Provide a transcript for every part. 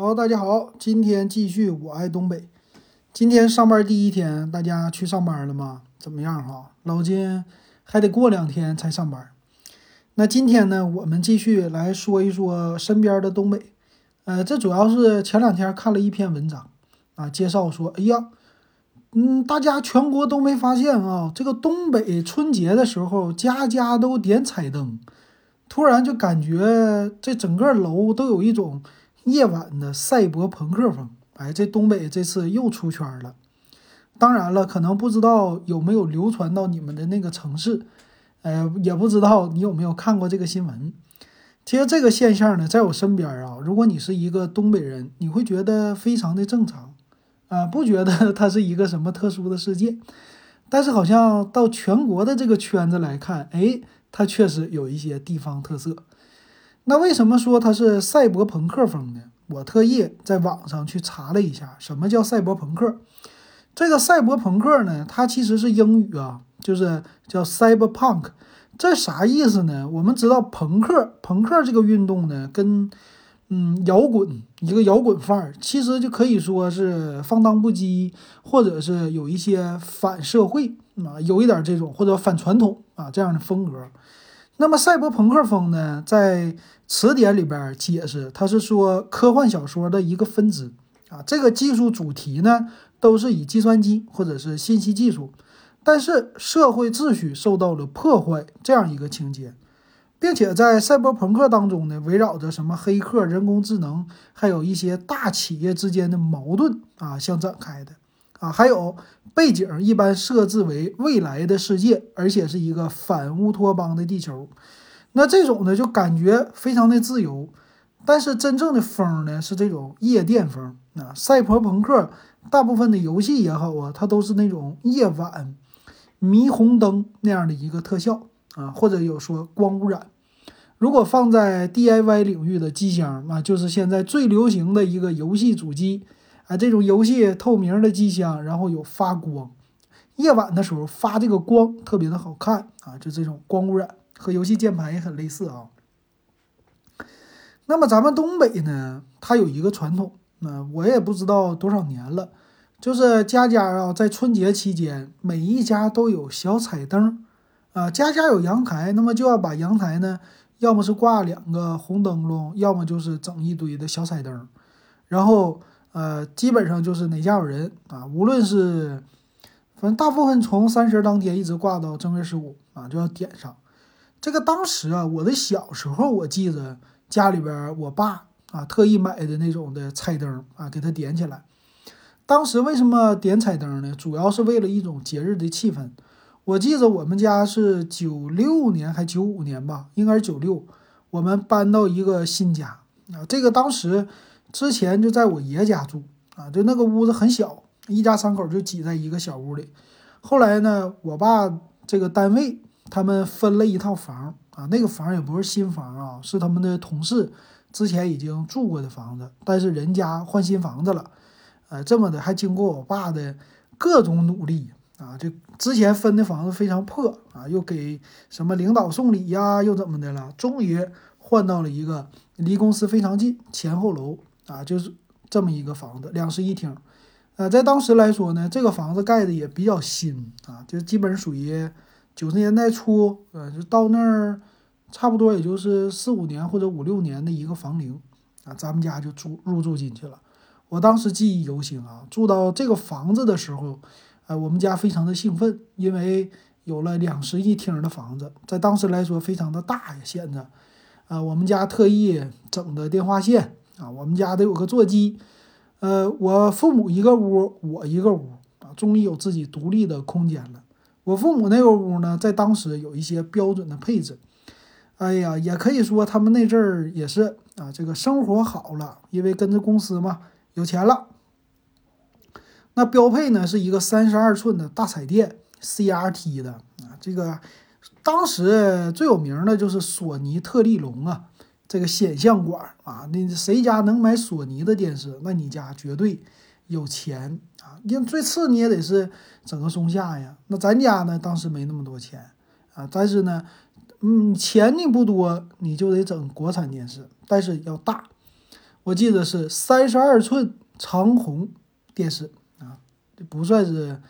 好，大家好，今天继续我爱东北。今天上班第一天，大家去上班了吗？怎么样哈？老金还得过两天才上班。那今天呢，我们继续来说一说身边的东北。呃，这主要是前两天看了一篇文章啊，介绍说，哎呀，嗯，大家全国都没发现啊，这个东北春节的时候家家都点彩灯，突然就感觉这整个楼都有一种。夜晚的赛博朋克风，哎，这东北这次又出圈了。当然了，可能不知道有没有流传到你们的那个城市，呃，也不知道你有没有看过这个新闻。其实这个现象呢，在我身边啊，如果你是一个东北人，你会觉得非常的正常，啊，不觉得 它是一个什么特殊的事件。但是好像到全国的这个圈子来看，哎，它确实有一些地方特色。那为什么说它是赛博朋克风呢？我特意在网上去查了一下，什么叫赛博朋克？这个赛博朋克呢，它其实是英语啊，就是叫 cyberpunk。这啥意思呢？我们知道朋克，朋克这个运动呢，跟嗯摇滚一个摇滚范儿，其实就可以说是放荡不羁，或者是有一些反社会啊，有一点这种或者反传统啊这样的风格。那么赛博朋克风呢，在词典里边解释，它是说科幻小说的一个分支啊。这个技术主题呢，都是以计算机或者是信息技术，但是社会秩序受到了破坏这样一个情节，并且在赛博朋克当中呢，围绕着什么黑客、人工智能，还有一些大企业之间的矛盾啊相展开的。啊，还有背景一般设置为未来的世界，而且是一个反乌托邦的地球。那这种呢，就感觉非常的自由。但是真正的风呢，是这种夜店风。啊，赛博朋克大部分的游戏也好啊，它都是那种夜晚霓虹灯那样的一个特效啊，或者有说光污染。如果放在 DIY 领域的机箱，那就是现在最流行的一个游戏主机。啊，这种游戏透明的机箱，然后有发光，夜晚的时候发这个光特别的好看啊，就这种光污染和游戏键盘也很类似啊。那么咱们东北呢，它有一个传统，那我也不知道多少年了，就是家家啊在春节期间，每一家都有小彩灯啊，家家有阳台，那么就要把阳台呢，要么是挂两个红灯笼，要么就是整一堆的小彩灯，然后。呃，基本上就是哪家有人啊，无论是，反正大部分从三十当天一直挂到正月十五啊，就要点上。这个当时啊，我的小时候我记着家里边我爸啊特意买的那种的彩灯啊，给它点起来。当时为什么点彩灯呢？主要是为了一种节日的气氛。我记着我们家是九六年还九五年吧，应该是九六，我们搬到一个新家啊，这个当时。之前就在我爷家住啊，就那个屋子很小，一家三口就挤在一个小屋里。后来呢，我爸这个单位他们分了一套房啊，那个房也不是新房啊，是他们的同事之前已经住过的房子，但是人家换新房子了，呃，这么的还经过我爸的各种努力啊，就之前分的房子非常破啊，又给什么领导送礼呀，又怎么的了，终于换到了一个离公司非常近，前后楼。啊，就是这么一个房子，两室一厅，呃，在当时来说呢，这个房子盖的也比较新啊，就基本属于九十年代初，呃，就到那儿差不多也就是四五年或者五六年的一个房龄啊，咱们家就住入住进去了。我当时记忆犹新啊，住到这个房子的时候，呃，我们家非常的兴奋，因为有了两室一厅的房子，在当时来说非常的大呀，显得，啊，我们家特意整的电话线。啊，我们家得有个座机，呃，我父母一个屋，我一个屋，啊，终于有自己独立的空间了。我父母那个屋呢，在当时有一些标准的配置，哎呀，也可以说他们那阵儿也是啊，这个生活好了，因为跟着公司嘛，有钱了。那标配呢是一个三十二寸的大彩电，CRT 的啊，这个当时最有名的就是索尼特立龙啊。这个显像管啊，那谁家能买索尼的电视？那你家绝对有钱啊！你最次你也得是整个松下呀。那咱家呢，当时没那么多钱啊，但是呢，嗯，钱你不多，你就得整国产电视，但是要大。我记得是三十二寸长虹电视啊，不算是，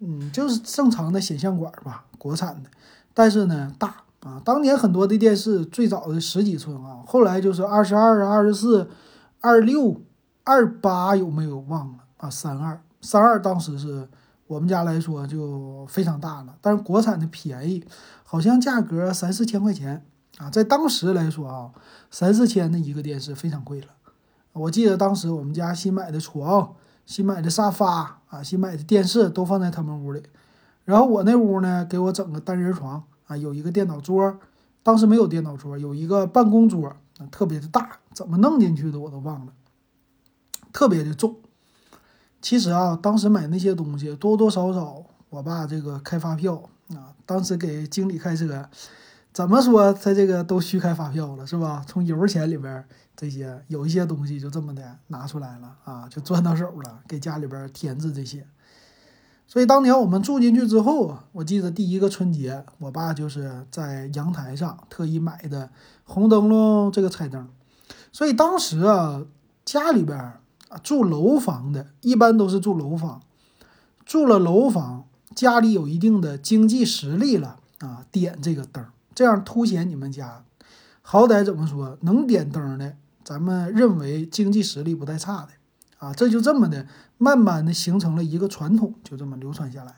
嗯，就是正常的显像管吧，国产的，但是呢大啊。当年很多的电视最早的十几寸啊，后来就是二十二啊、二十四、二六、二八有没有忘了啊？三二三二当时是我们家来说就非常大了，但是国产的便宜，好像价格三四千块钱啊，在当时来说啊，三四千的一个电视非常贵了。我记得当时我们家新买的床、新买的沙发啊、新买的电视都放在他们屋里，然后我那屋呢，给我整个单人床啊，有一个电脑桌，当时没有电脑桌，有一个办公桌，特别的大，怎么弄进去的我都忘了，特别的重。其实啊，当时买那些东西多多少少，我爸这个开发票啊，当时给经理开车，怎么说他这个都虚开发票了，是吧？从油钱里边。这些有一些东西就这么的拿出来了啊，就赚到手了，给家里边添置这些。所以当年我们住进去之后，我记得第一个春节，我爸就是在阳台上特意买的红灯笼这个彩灯。所以当时啊，家里边啊住楼房的，一般都是住楼房，住了楼房，家里有一定的经济实力了啊，点这个灯，这样凸显你们家，好歹怎么说能点灯的。咱们认为经济实力不太差的啊，这就这么的慢慢的形成了一个传统，就这么流传下来。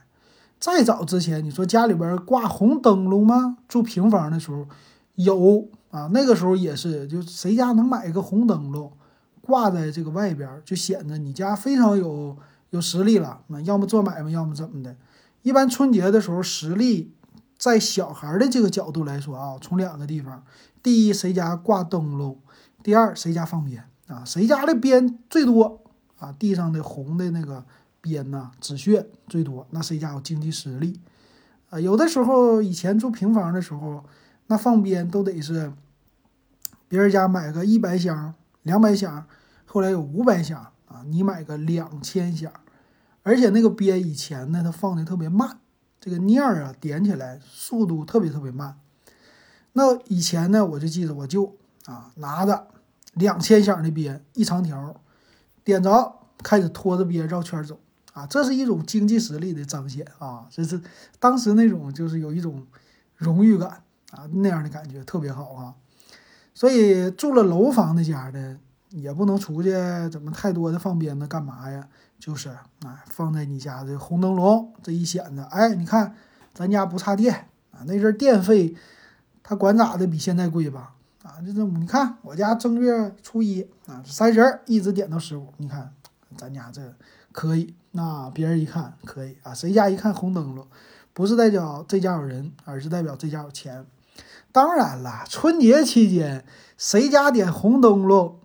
再早之前，你说家里边挂红灯笼吗？住平房的时候有啊，那个时候也是，就谁家能买一个红灯笼挂在这个外边，就显得你家非常有有实力了。那要么做买卖，要么怎么的。一般春节的时候，实力在小孩的这个角度来说啊，从两个地方，第一，谁家挂灯笼。第二，谁家放鞭啊？谁家的鞭最多啊？地上的红的那个鞭呐，纸屑最多，那谁家有经济实力啊？有的时候以前住平房的时候，那放鞭都得是别人家买个一百箱、两百响，后来有五百响啊，你买个两千响，而且那个鞭以前呢，它放的特别慢，这个念儿啊点起来速度特别特别慢。那以前呢，我就记得我舅。啊，拿着两千响的鞭，一长条，点着，开始拖着鞭绕圈走。啊，这是一种经济实力的彰显啊！这是当时那种就是有一种荣誉感啊，那样的感觉特别好啊。所以住了楼房的家的也不能出去，怎么太多的放鞭子干嘛呀？就是啊，放在你家的红灯笼，这一显着，哎，你看咱家不差电啊。那阵电费他管咋的，比现在贵吧？啊，就这你看，我家正月初一啊，三十一直点到十五，你看咱家这可以。那别人一看可以啊，谁家一看红灯笼，不是代表这家有人，而是代表这家有钱。当然了，春节期间谁家点红灯笼，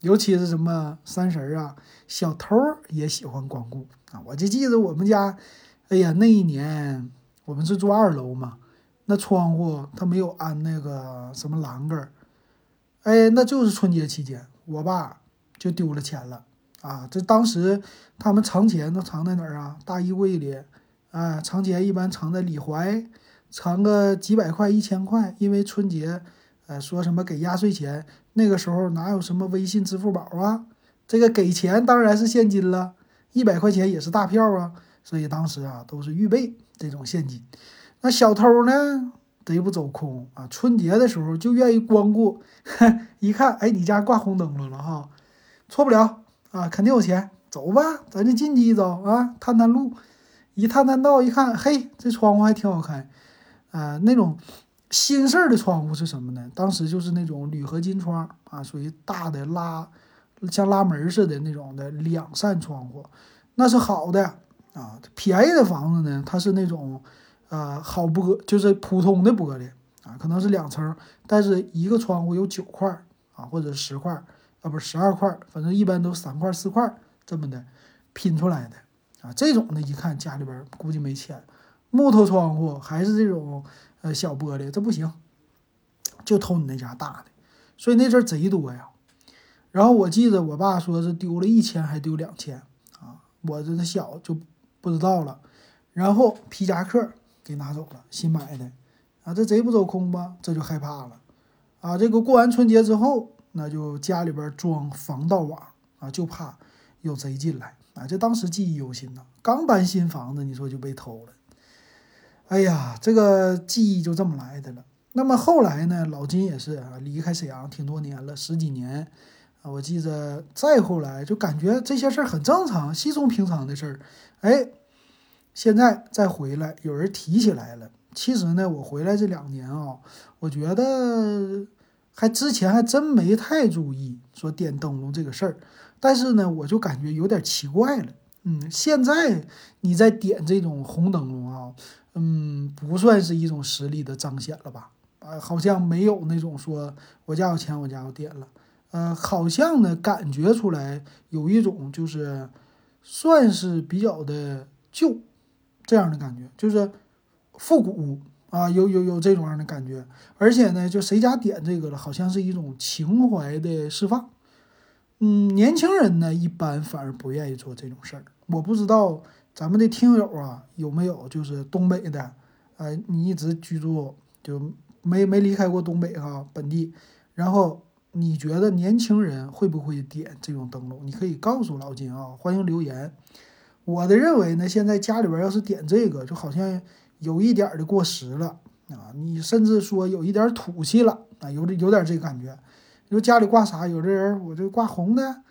尤其是什么三十啊，小偷也喜欢光顾啊。我就记得我们家，哎呀，那一年我们是住二楼嘛。那窗户它没有安那个什么栏杆儿哎，那就是春节期间，我爸就丢了钱了啊！这当时他们藏钱都藏在哪儿啊？大衣柜里，啊，藏钱一般藏在里怀，藏个几百块、一千块，因为春节，呃，说什么给压岁钱，那个时候哪有什么微信、支付宝啊？这个给钱当然是现金了，一百块钱也是大票啊，所以当时啊都是预备这种现金。那小偷呢，贼不走空啊！春节的时候就愿意光顾，一看，哎，你家挂红灯笼了哈，错不了啊，肯定有钱，走吧，咱就进去一遭啊，探探路。一探探道，一看，嘿，这窗户还挺好开，啊，那种新式的窗户是什么呢？当时就是那种铝合金窗啊，属于大的拉，像拉门似的那种的两扇窗户，那是好的啊。便宜的房子呢，它是那种。呃，好玻就是普通的玻璃啊，可能是两层，但是一个窗户有九块啊，或者十块啊，不是十二块，反正一般都三块四块这么的拼出来的啊。这种的一看家里边估计没钱，木头窗户还是这种呃小玻璃，这不行，就偷你那家大的，所以那阵贼多呀。然后我记得我爸说是丢了一千还丢两千啊，我这小就不知道了。然后皮夹克。给拿走了，新买的，啊，这贼不走空吧？这就害怕了，啊，这个过完春节之后，那就家里边装防盗网啊，就怕有贼进来啊。这当时记忆犹新呐，刚搬新房子，你说就被偷了。哎呀，这个记忆就这么来的了。那么后来呢，老金也是啊，离开沈阳挺多年了，十几年啊。我记着再后来就感觉这些事儿很正常，稀松平常的事儿。哎，现在再回来，有人提起来了。其实呢，我回来这两年啊，我觉得还之前还真没太注意说点灯笼这个事儿，但是呢，我就感觉有点奇怪了。嗯，现在你在点这种红灯笼啊，嗯，不算是一种实力的彰显了吧？啊，好像没有那种说我家有钱，我家要点了。呃，好像呢，感觉出来有一种就是算是比较的旧这样的感觉，就是。复古啊，有有有这种样的感觉，而且呢，就谁家点这个了，好像是一种情怀的释放。嗯，年轻人呢，一般反而不愿意做这种事儿。我不知道咱们的听友啊，有没有就是东北的，呃，你一直居住就没没离开过东北哈本地，然后你觉得年轻人会不会点这种灯笼？你可以告诉老金啊，欢迎留言。我的认为呢，现在家里边要是点这个，就好像。有一点的过时了啊，你甚至说有一点土气了啊，有有点这个感觉。你说家里挂啥？有的人我就挂红的，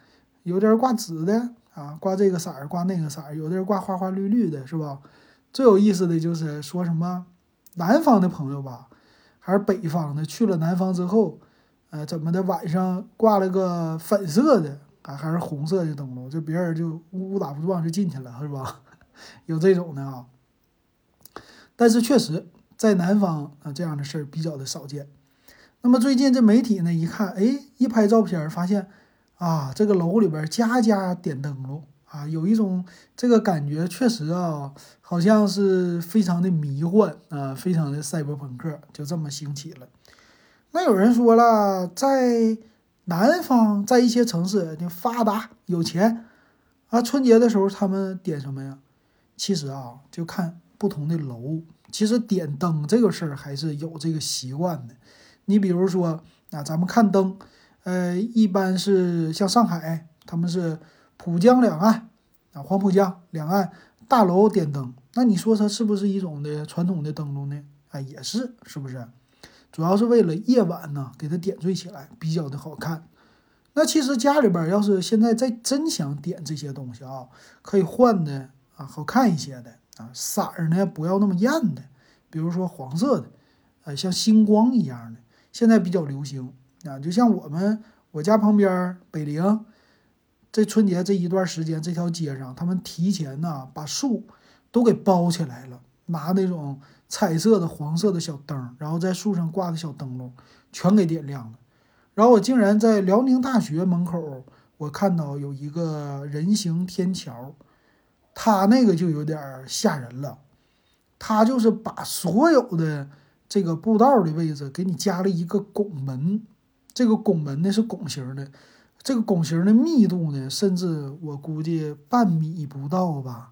有的人挂紫的啊，挂这个色儿，挂那个色儿，有的人挂花花绿绿的，是吧？最有意思的就是说什么南方的朋友吧，还是北方的，去了南方之后，呃，怎么的晚上挂了个粉色的啊，还是红色的灯笼，就别人就误打误撞就进去了，是吧？有这种的啊。但是确实，在南方啊，这样的事儿比较的少见。那么最近这媒体呢，一看，哎，一拍照片，发现啊，这个楼里边家家点灯笼啊，有一种这个感觉，确实啊，好像是非常的迷幻啊，非常的赛博朋克，就这么兴起了。那有人说了，在南方，在一些城市，你发达有钱啊，春节的时候他们点什么呀？其实啊，就看。不同的楼，其实点灯这个事儿还是有这个习惯的。你比如说啊，咱们看灯，呃，一般是像上海，他们是浦江两岸啊，黄浦江两岸大楼点灯。那你说它是不是一种的传统的灯笼呢？啊，也是，是不是？主要是为了夜晚呢，给它点缀起来，比较的好看。那其实家里边要是现在再真想点这些东西啊，可以换的啊，好看一些的。啊，色儿呢不要那么艳的，比如说黄色的，呃，像星光一样的，现在比较流行啊。就像我们我家旁边北陵，这春节这一段时间，这条街上他们提前呢把树都给包起来了，拿那种彩色的黄色的小灯，然后在树上挂的小灯笼全给点亮了。然后我竟然在辽宁大学门口，我看到有一个人行天桥。他那个就有点吓人了，他就是把所有的这个步道的位置给你加了一个拱门，这个拱门呢是拱形的，这个拱形的密度呢，甚至我估计半米不到吧，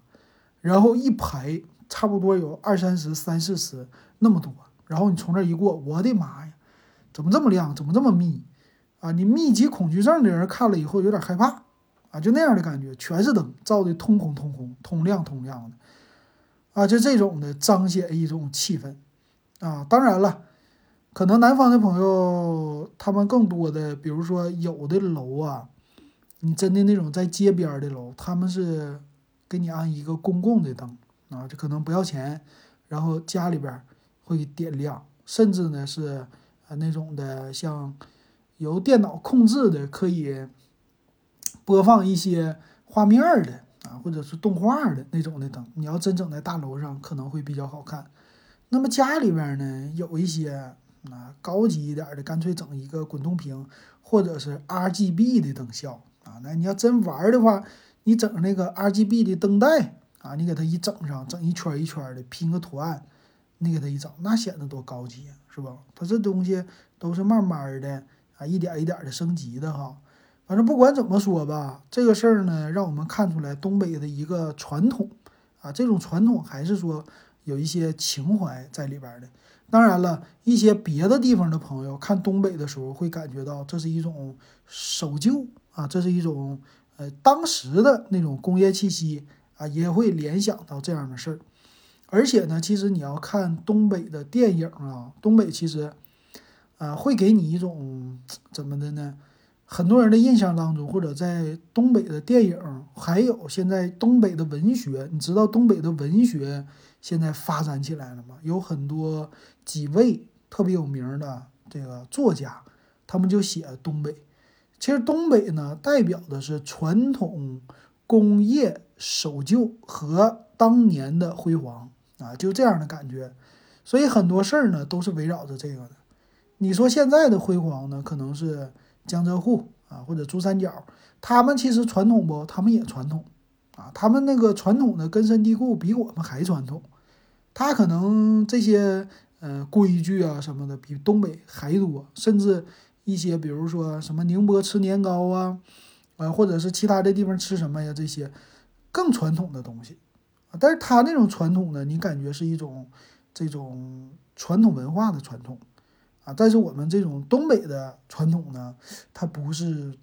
然后一排差不多有二三十、三四十那么多，然后你从这一过，我的妈呀，怎么这么亮，怎么这么密啊？你密集恐惧症的人看了以后有点害怕。啊，就那样的感觉，全是灯，照的通红通红，通亮通亮的，啊，就这种的彰显一种气氛，啊，当然了，可能南方的朋友他们更多的，比如说有的楼啊，你真的那种在街边的楼，他们是给你安一个公共的灯，啊，就可能不要钱，然后家里边会点亮，甚至呢是呃那种的像由电脑控制的可以。播放一些画面的啊，或者是动画的那种的灯，你要真整在大楼上，可能会比较好看。那么家里边呢，有一些啊高级一点的，干脆整一个滚动屏，或者是 RGB 的灯效啊。那你要真玩的话，你整那个 RGB 的灯带啊，你给它一整上，整一圈一圈的拼个图案，你给它一整，那显得多高级，是吧？它这东西都是慢慢的啊，一点一点的升级的哈。反正不管怎么说吧，这个事儿呢，让我们看出来东北的一个传统啊，这种传统还是说有一些情怀在里边的。当然了，一些别的地方的朋友看东北的时候，会感觉到这是一种守旧啊，这是一种呃当时的那种工业气息啊，也会联想到这样的事儿。而且呢，其实你要看东北的电影啊，东北其实啊会给你一种怎么的呢？很多人的印象当中，或者在东北的电影，还有现在东北的文学，你知道东北的文学现在发展起来了嘛？有很多几位特别有名的这个作家，他们就写东北。其实东北呢，代表的是传统工业守旧和当年的辉煌啊，就这样的感觉。所以很多事儿呢，都是围绕着这个的。你说现在的辉煌呢，可能是。江浙沪啊，或者珠三角，他们其实传统不？他们也传统啊，他们那个传统的根深蒂固，比我们还传统。他可能这些呃规矩啊什么的，比东北还多，甚至一些比如说什么宁波吃年糕啊，啊，或者是其他的地方吃什么呀，这些更传统的东西。但是他那种传统呢，你感觉是一种这种传统文化的传统。啊，但是我们这种东北的传统呢，它不是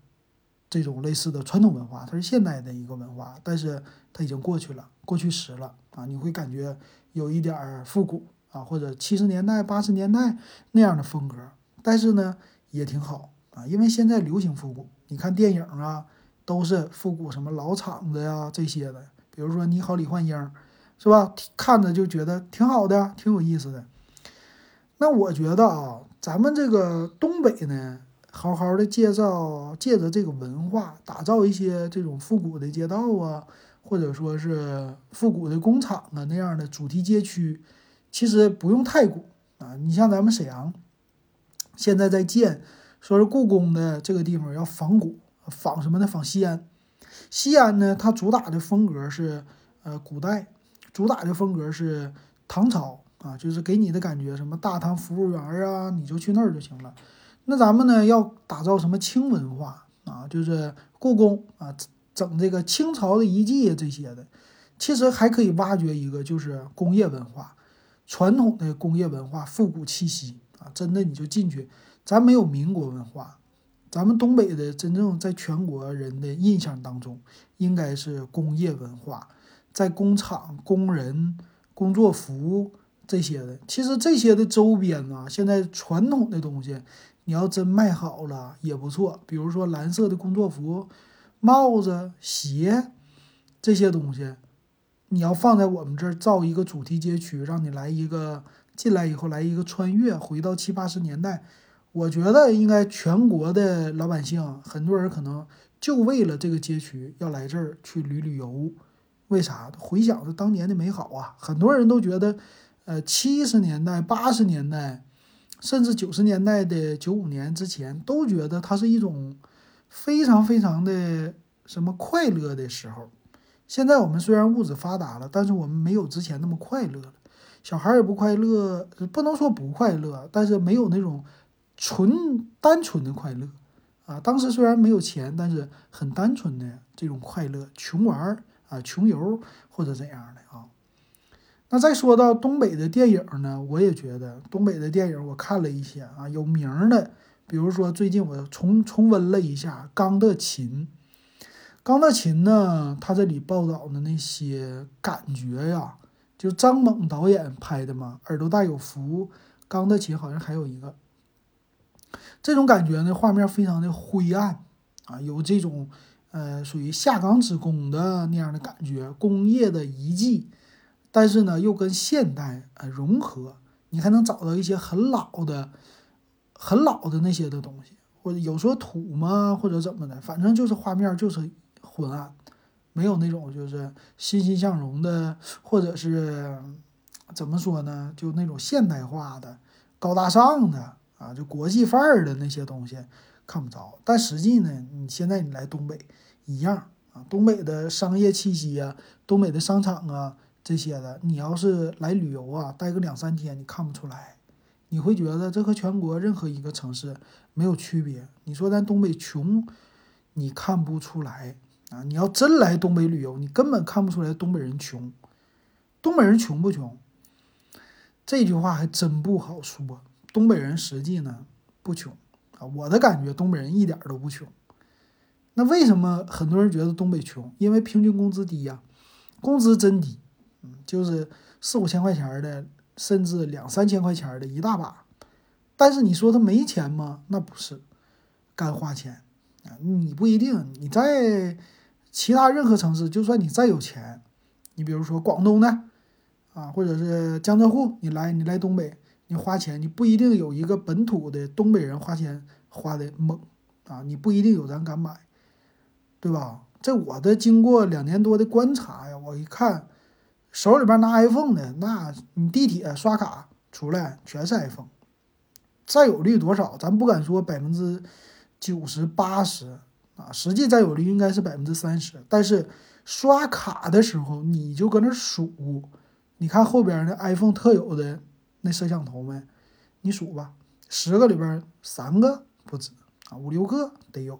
这种类似的传统文化，它是现代的一个文化，但是它已经过去了，过去时了啊，你会感觉有一点儿复古啊，或者七十年代、八十年代那样的风格，但是呢也挺好啊，因为现在流行复古，你看电影啊都是复古，什么老厂子呀这些的，比如说《你好，李焕英》，是吧？看着就觉得挺好的，挺有意思的。那我觉得啊。咱们这个东北呢，好好的介绍，借着这个文化，打造一些这种复古的街道啊，或者说是复古的工厂啊那样的主题街区，其实不用太古啊。你像咱们沈阳，现在在建，说是故宫的这个地方要仿古，仿什么呢？仿西安。西安呢，它主打的风格是呃古代，主打的风格是唐朝。啊，就是给你的感觉，什么大唐服务员啊，你就去那儿就行了。那咱们呢，要打造什么清文化啊？就是故宫啊，整这个清朝的遗迹啊这些的。其实还可以挖掘一个，就是工业文化，传统的工业文化，复古气息啊。真的，你就进去，咱没有民国文化，咱们东北的真正在全国人的印象当中，应该是工业文化，在工厂工人工作服。这些的，其实这些的周边呢，现在传统的东西，你要真卖好了也不错。比如说蓝色的工作服、帽子、鞋这些东西，你要放在我们这儿造一个主题街区，让你来一个进来以后来一个穿越，回到七八十年代。我觉得应该全国的老百姓，很多人可能就为了这个街区要来这儿去旅旅游。为啥？回想着当年的美好啊，很多人都觉得。呃，七十年代、八十年代，甚至九十年代的九五年之前，都觉得它是一种非常非常的什么快乐的时候。现在我们虽然物质发达了，但是我们没有之前那么快乐了。小孩也不快乐，不能说不快乐，但是没有那种纯单纯的快乐啊。当时虽然没有钱，但是很单纯的这种快乐，穷玩啊，穷游或者怎样的啊。那再说到东北的电影呢，我也觉得东北的电影我看了一些啊，有名的，比如说最近我重重温了一下《钢的琴》。《钢的琴》呢，他这里报道的那些感觉呀，就张猛导演拍的嘛，《耳朵大有福》，《钢的琴》好像还有一个，这种感觉呢，画面非常的灰暗啊，有这种呃属于下岗职工的那样的感觉，工业的遗迹。但是呢，又跟现代呃融合，你还能找到一些很老的、很老的那些的东西，或者有说土吗，或者怎么的，反正就是画面就是昏暗，没有那种就是欣欣向荣的，或者是怎么说呢，就那种现代化的、高大上的啊，就国际范儿的那些东西看不着。但实际呢，你现在你来东北一样啊，东北的商业气息啊，东北的商场啊。这些的，你要是来旅游啊，待个两三天，你看不出来，你会觉得这和全国任何一个城市没有区别。你说咱东北穷，你看不出来啊？你要真来东北旅游，你根本看不出来东北人穷。东北人穷不穷？这句话还真不好说。东北人实际呢不穷啊，我的感觉东北人一点都不穷。那为什么很多人觉得东北穷？因为平均工资低呀，工资真低，就是四五千块钱的，甚至两三千块钱的一大把。但是你说他没钱吗？那不是，干花钱啊！你不一定，你在其他任何城市，就算你再有钱，你比如说广东的啊，或者是江浙沪，你来你来东北，你花钱，你不一定有一个本土的东北人花钱花的猛啊，你不一定有人敢买。对吧？在我的经过两年多的观察呀，我一看，手里边拿 iPhone 的，那你地铁刷卡出来全是 iPhone，占有率多少？咱不敢说百分之九十八十啊，实际占有率应该是百分之三十。但是刷卡的时候，你就搁那数，你看后边那 iPhone 特有的那摄像头没？你数吧，十个里边三个不止啊，五六个得有。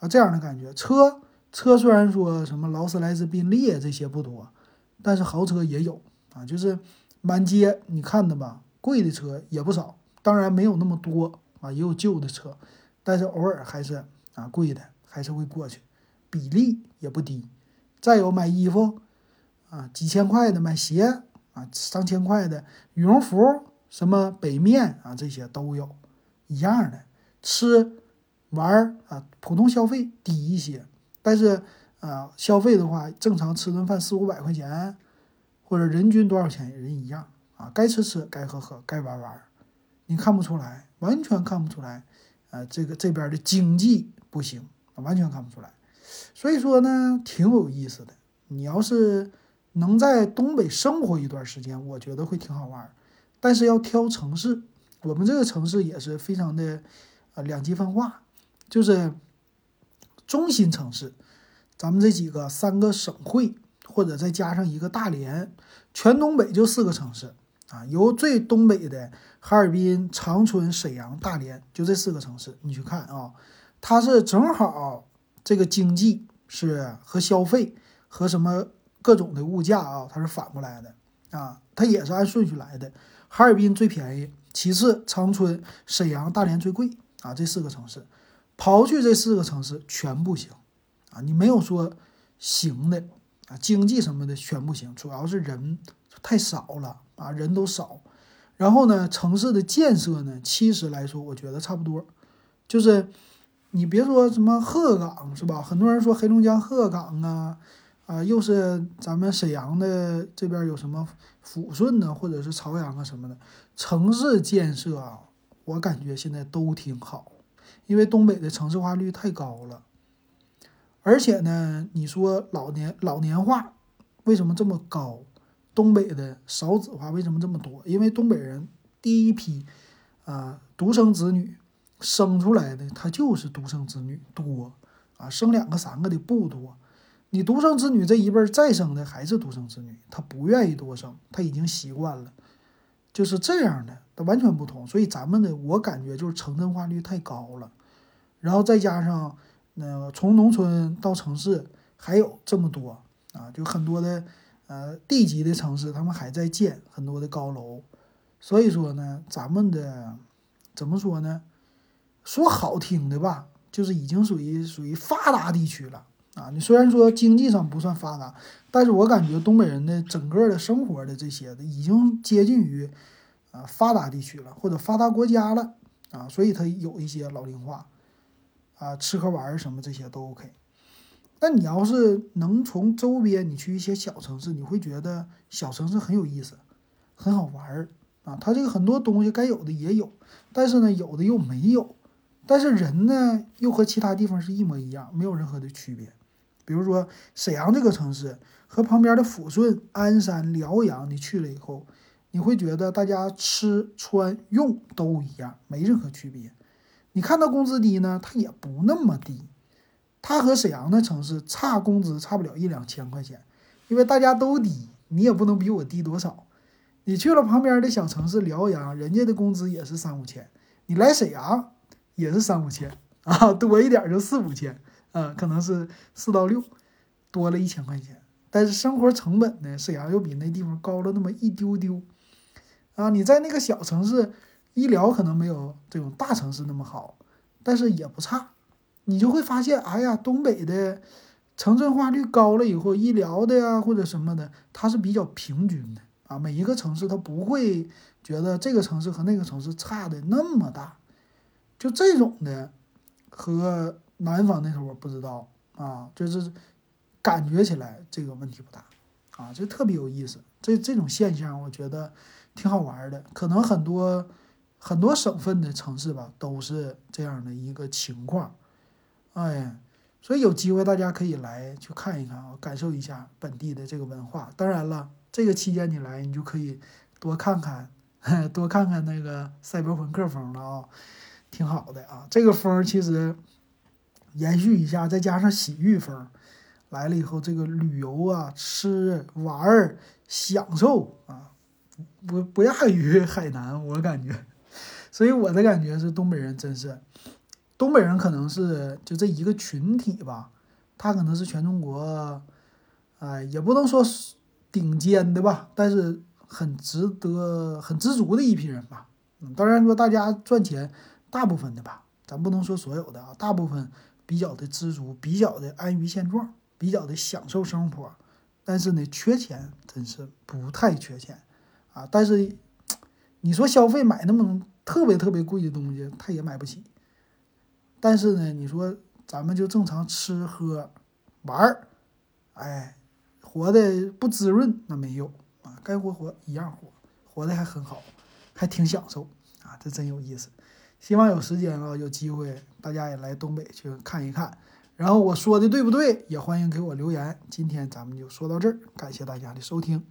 啊，这样的感觉，车车虽然说什么劳斯莱斯、宾利这些不多，但是豪车也有啊，就是满街你看的吧，贵的车也不少，当然没有那么多啊，也有旧的车，但是偶尔还是啊贵的还是会过去，比例也不低。再有买衣服啊，几千块的买鞋啊，上千块的羽绒服，什么北面啊这些都有，一样的吃。玩啊，普通消费低一些，但是啊，消费的话，正常吃顿饭四五百块钱，或者人均多少钱人一样啊，该吃吃，该喝喝，该玩玩，你看不出来，完全看不出来，啊，这个这边的经济不行，完全看不出来，所以说呢，挺有意思的。你要是能在东北生活一段时间，我觉得会挺好玩，但是要挑城市，我们这个城市也是非常的呃两极分化。就是中心城市，咱们这几个三个省会，或者再加上一个大连，全东北就四个城市啊。由最东北的哈尔滨、长春、沈阳、大连，就这四个城市，你去看啊，它是正好这个经济是和消费和什么各种的物价啊，它是反过来的啊，它也是按顺序来的。哈尔滨最便宜，其次长春、沈阳、大连最贵啊，这四个城市。刨去这四个城市全不行，啊，你没有说行的啊，经济什么的全不行，主要是人太少了啊，人都少。然后呢，城市的建设呢，其实来说，我觉得差不多。就是你别说什么鹤岗是吧？很多人说黑龙江鹤岗啊，啊，又是咱们沈阳的这边有什么抚顺呢，或者是朝阳啊什么的，城市建设啊，我感觉现在都挺好。因为东北的城市化率太高了，而且呢，你说老年老年化为什么这么高？东北的少子化为什么这么多？因为东北人第一批啊独生子女生出来的，他就是独生子女多啊，生两个三个的不多。你独生子女这一辈儿再生的还是独生子女，他不愿意多生，他已经习惯了，就是这样的，他完全不同。所以咱们的我感觉就是城镇化率太高了。然后再加上，那个从农村到城市还有这么多啊，就很多的呃地级的城市，他们还在建很多的高楼，所以说呢，咱们的怎么说呢？说好听的吧，就是已经属于属于发达地区了啊。你虽然说经济上不算发达，但是我感觉东北人的整个的生活的这些的已经接近于啊发达地区了，或者发达国家了啊，所以它有一些老龄化。啊，吃喝玩什么这些都 OK。那你要是能从周边你去一些小城市，你会觉得小城市很有意思，很好玩儿啊。它这个很多东西该有的也有，但是呢，有的又没有。但是人呢，又和其他地方是一模一样，没有任何的区别。比如说沈阳这个城市和旁边的抚顺、鞍山、辽阳，你去了以后，你会觉得大家吃穿用都一样，没任何区别。你看到工资低呢，它也不那么低，它和沈阳的城市差工资差不了一两千块钱，因为大家都低，你也不能比我低多少。你去了旁边的小城市辽阳，人家的工资也是三五千，你来沈阳也是三五千啊，多一点就四五千啊，可能是四到六，多了一千块钱。但是生活成本呢，沈阳又比那地方高了那么一丢丢。啊，你在那个小城市，医疗可能没有这种大城市那么好，但是也不差。你就会发现，哎呀，东北的城镇化率高了以后，医疗的呀或者什么的，它是比较平均的啊。每一个城市它不会觉得这个城市和那个城市差的那么大，就这种的和南方那头我不知道啊，就是感觉起来这个问题不大啊，就特别有意思。这这种现象我觉得挺好玩的，可能很多很多省份的城市吧都是这样的一个情况。哎，所以有机会大家可以来去看一看啊，感受一下本地的这个文化。当然了，这个期间你来，你就可以多看看，多看看那个赛博朋克风了啊，挺好的啊。这个风其实延续一下，再加上洗浴风来了以后，这个旅游啊、吃玩儿、享受啊，不不亚于海南，我感觉。所以我的感觉是，东北人真是。东北人可能是就这一个群体吧，他可能是全中国，哎，也不能说顶尖的吧，但是很值得、很知足的一批人吧。嗯，当然说大家赚钱，大部分的吧，咱不能说所有的啊，大部分比较的知足，比较的安于现状，比较的享受生活。但是呢，缺钱真是不太缺钱啊。但是你说消费买那么特别特别贵的东西，他也买不起。但是呢，你说咱们就正常吃喝玩儿，哎，活的不滋润那没有啊，该活活一样活，活的还很好，还挺享受啊，这真有意思。希望有时间啊，有机会大家也来东北去看一看。然后我说的对不对，也欢迎给我留言。今天咱们就说到这儿，感谢大家的收听。